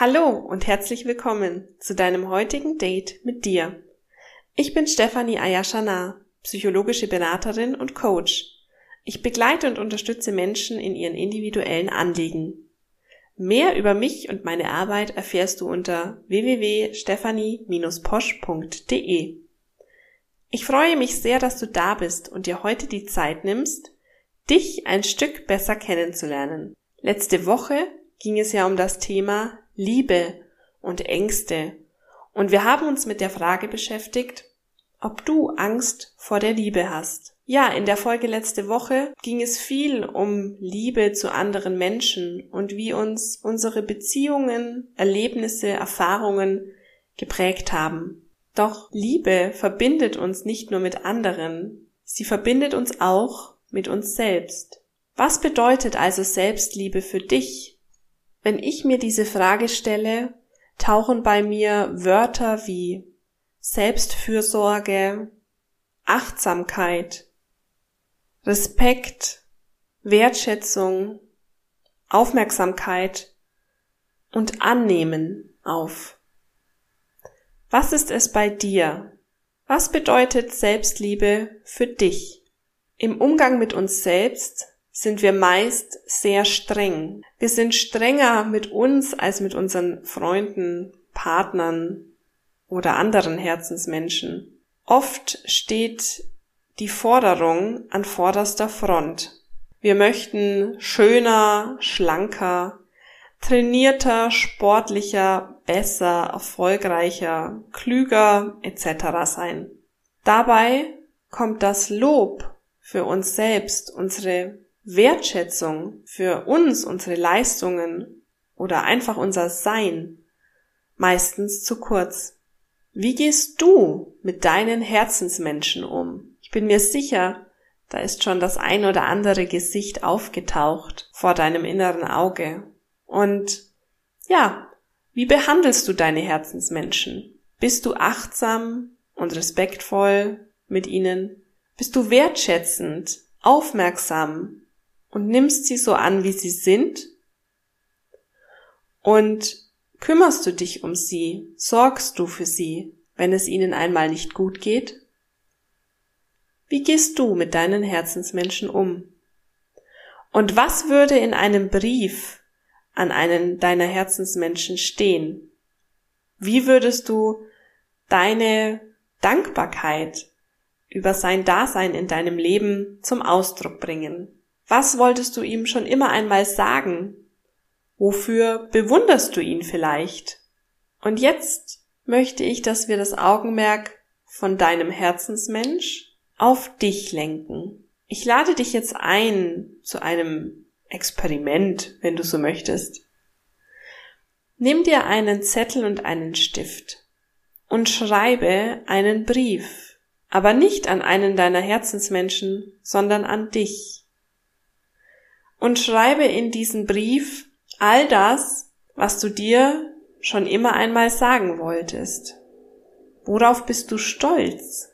Hallo und herzlich willkommen zu deinem heutigen Date mit dir. Ich bin Stefanie Ayashana, psychologische Beraterin und Coach. Ich begleite und unterstütze Menschen in ihren individuellen Anliegen. Mehr über mich und meine Arbeit erfährst du unter www.stephanie-posch.de. Ich freue mich sehr, dass du da bist und dir heute die Zeit nimmst, dich ein Stück besser kennenzulernen. Letzte Woche ging es ja um das Thema Liebe und Ängste und wir haben uns mit der Frage beschäftigt, ob du Angst vor der Liebe hast. Ja, in der Folge letzte Woche ging es viel um Liebe zu anderen Menschen und wie uns unsere Beziehungen, Erlebnisse, Erfahrungen geprägt haben. Doch Liebe verbindet uns nicht nur mit anderen, sie verbindet uns auch mit uns selbst. Was bedeutet also Selbstliebe für dich? Wenn ich mir diese Frage stelle, tauchen bei mir Wörter wie Selbstfürsorge, Achtsamkeit, Respekt, Wertschätzung, Aufmerksamkeit und Annehmen auf. Was ist es bei dir? Was bedeutet Selbstliebe für dich? Im Umgang mit uns selbst sind wir meist sehr streng. Wir sind strenger mit uns als mit unseren Freunden, Partnern oder anderen Herzensmenschen. Oft steht die Forderung an vorderster Front. Wir möchten schöner, schlanker, trainierter, sportlicher, besser, erfolgreicher, klüger etc. sein. Dabei kommt das Lob für uns selbst, unsere Wertschätzung für uns, unsere Leistungen oder einfach unser Sein meistens zu kurz. Wie gehst du mit deinen Herzensmenschen um? Ich bin mir sicher, da ist schon das ein oder andere Gesicht aufgetaucht vor deinem inneren Auge. Und ja, wie behandelst du deine Herzensmenschen? Bist du achtsam und respektvoll mit ihnen? Bist du wertschätzend, aufmerksam und nimmst sie so an, wie sie sind? Und kümmerst du dich um sie? Sorgst du für sie, wenn es ihnen einmal nicht gut geht? Wie gehst du mit deinen Herzensmenschen um? Und was würde in einem Brief an einen deiner Herzensmenschen stehen? Wie würdest du deine Dankbarkeit über sein Dasein in deinem Leben zum Ausdruck bringen? Was wolltest du ihm schon immer einmal sagen? Wofür bewunderst du ihn vielleicht? Und jetzt möchte ich, dass wir das Augenmerk von deinem Herzensmensch auf dich lenken. Ich lade dich jetzt ein zu einem Experiment, wenn du so möchtest. Nimm dir einen Zettel und einen Stift und schreibe einen Brief, aber nicht an einen deiner Herzensmenschen, sondern an dich. Und schreibe in diesen Brief all das, was du dir schon immer einmal sagen wolltest. Worauf bist du stolz?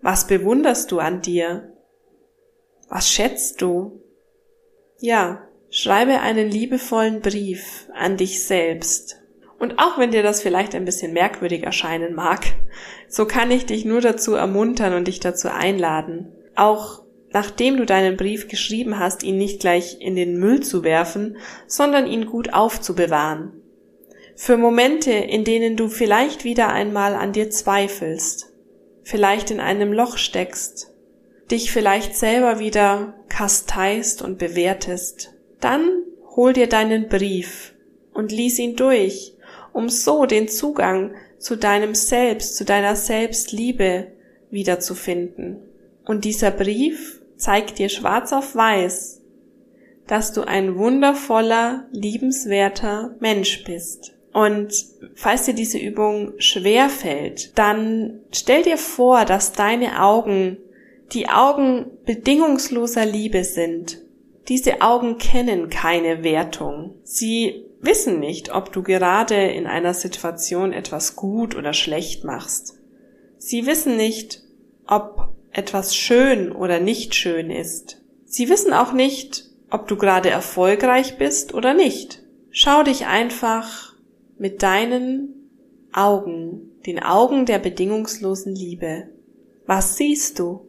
Was bewunderst du an dir? Was schätzt du? Ja, schreibe einen liebevollen Brief an dich selbst. Und auch wenn dir das vielleicht ein bisschen merkwürdig erscheinen mag, so kann ich dich nur dazu ermuntern und dich dazu einladen, auch nachdem du deinen Brief geschrieben hast, ihn nicht gleich in den Müll zu werfen, sondern ihn gut aufzubewahren. Für Momente, in denen du vielleicht wieder einmal an dir zweifelst vielleicht in einem Loch steckst, dich vielleicht selber wieder kasteist und bewertest, dann hol dir deinen Brief und lies ihn durch, um so den Zugang zu deinem Selbst, zu deiner Selbstliebe wiederzufinden. Und dieser Brief zeigt dir schwarz auf weiß, dass du ein wundervoller, liebenswerter Mensch bist. Und falls dir diese Übung schwer fällt, dann stell dir vor, dass deine Augen die Augen bedingungsloser Liebe sind. Diese Augen kennen keine Wertung. Sie wissen nicht, ob du gerade in einer Situation etwas gut oder schlecht machst. Sie wissen nicht, ob etwas schön oder nicht schön ist. Sie wissen auch nicht, ob du gerade erfolgreich bist oder nicht. Schau dich einfach mit deinen Augen, den Augen der bedingungslosen Liebe. Was siehst du?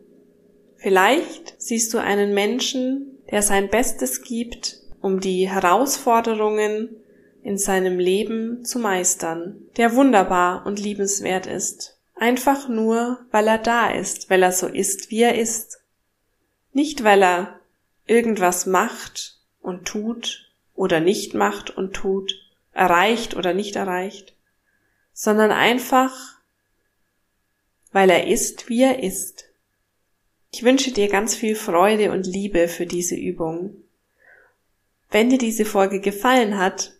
Vielleicht siehst du einen Menschen, der sein Bestes gibt, um die Herausforderungen in seinem Leben zu meistern, der wunderbar und liebenswert ist. Einfach nur, weil er da ist, weil er so ist, wie er ist. Nicht, weil er irgendwas macht und tut oder nicht macht und tut, erreicht oder nicht erreicht, sondern einfach, weil er ist, wie er ist. Ich wünsche dir ganz viel Freude und Liebe für diese Übung. Wenn dir diese Folge gefallen hat,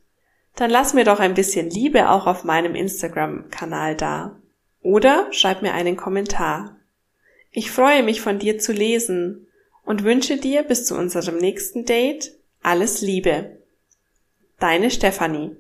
dann lass mir doch ein bisschen Liebe auch auf meinem Instagram-Kanal da. Oder schreib mir einen Kommentar. Ich freue mich von dir zu lesen und wünsche dir bis zu unserem nächsten Date alles Liebe. Deine Stefanie.